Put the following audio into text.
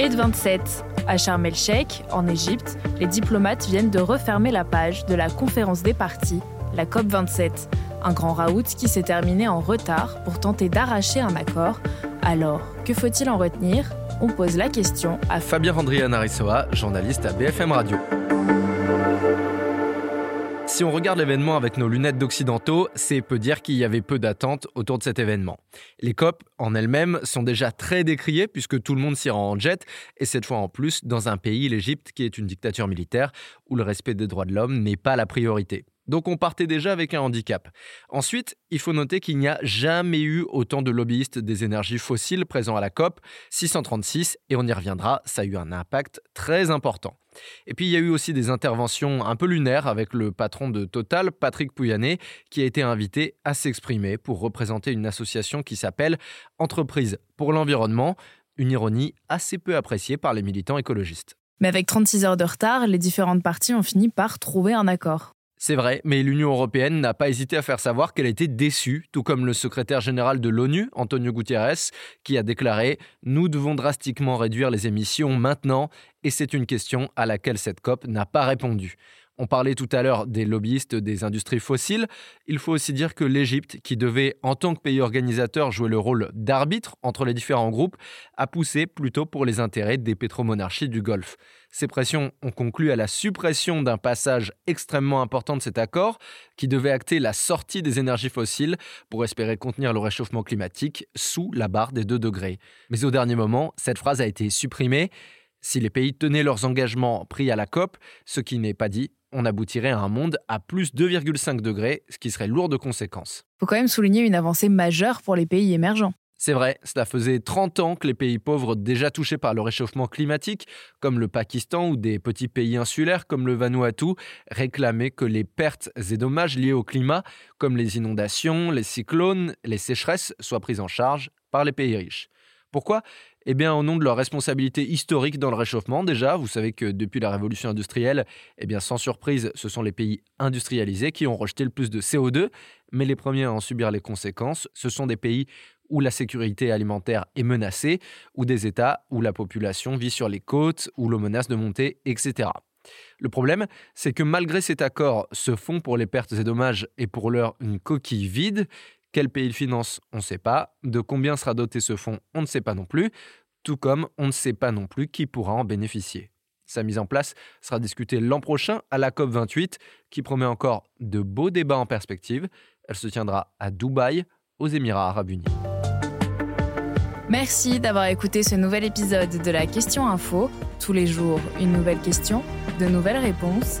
Et de 27. À Sharm el-Sheikh, en Égypte, les diplomates viennent de refermer la page de la conférence des partis, la COP27, un grand raout qui s'est terminé en retard pour tenter d'arracher un accord. Alors, que faut-il en retenir? On pose la question à Fabien Randrian journaliste à BFM Radio. Si on regarde l'événement avec nos lunettes d'occidentaux, c'est peu dire qu'il y avait peu d'attentes autour de cet événement. Les COP en elles-mêmes sont déjà très décriées puisque tout le monde s'y rend en jet, et cette fois en plus dans un pays, l'Égypte, qui est une dictature militaire, où le respect des droits de l'homme n'est pas la priorité. Donc on partait déjà avec un handicap. Ensuite, il faut noter qu'il n'y a jamais eu autant de lobbyistes des énergies fossiles présents à la COP, 636, et on y reviendra, ça a eu un impact très important. Et puis il y a eu aussi des interventions un peu lunaires avec le patron de Total, Patrick Pouyanné, qui a été invité à s'exprimer pour représenter une association qui s'appelle Entreprise pour l'environnement, une ironie assez peu appréciée par les militants écologistes. Mais avec 36 heures de retard, les différentes parties ont fini par trouver un accord. C'est vrai, mais l'Union européenne n'a pas hésité à faire savoir qu'elle était déçue, tout comme le secrétaire général de l'ONU, Antonio Guterres, qui a déclaré ⁇ Nous devons drastiquement réduire les émissions maintenant, et c'est une question à laquelle cette COP n'a pas répondu. On parlait tout à l'heure des lobbyistes des industries fossiles. Il faut aussi dire que l'Égypte, qui devait en tant que pays organisateur jouer le rôle d'arbitre entre les différents groupes, a poussé plutôt pour les intérêts des pétromonarchies du Golfe. Ces pressions ont conclu à la suppression d'un passage extrêmement important de cet accord, qui devait acter la sortie des énergies fossiles pour espérer contenir le réchauffement climatique sous la barre des 2 degrés. Mais au dernier moment, cette phrase a été supprimée. Si les pays tenaient leurs engagements pris à la COP, ce qui n'est pas dit, on aboutirait à un monde à plus 2,5 degrés, ce qui serait lourd de conséquences. Il faut quand même souligner une avancée majeure pour les pays émergents. C'est vrai, cela faisait 30 ans que les pays pauvres déjà touchés par le réchauffement climatique, comme le Pakistan ou des petits pays insulaires comme le Vanuatu, réclamaient que les pertes et dommages liés au climat, comme les inondations, les cyclones, les sécheresses, soient prises en charge par les pays riches. Pourquoi? Eh bien, au nom de leur responsabilité historique dans le réchauffement, déjà, vous savez que depuis la révolution industrielle, eh bien, sans surprise, ce sont les pays industrialisés qui ont rejeté le plus de CO2, mais les premiers à en subir les conséquences, ce sont des pays où la sécurité alimentaire est menacée, ou des États où la population vit sur les côtes, où l'eau menace de monter, etc. Le problème, c'est que malgré cet accord, ce fonds pour les pertes et dommages est pour l'heure une coquille vide. Quel pays le finance On ne sait pas. De combien sera doté ce fonds On ne sait pas non plus. Tout comme on ne sait pas non plus qui pourra en bénéficier. Sa mise en place sera discutée l'an prochain à la COP28, qui promet encore de beaux débats en perspective. Elle se tiendra à Dubaï, aux Émirats arabes unis. Merci d'avoir écouté ce nouvel épisode de la Question Info. Tous les jours, une nouvelle question, de nouvelles réponses.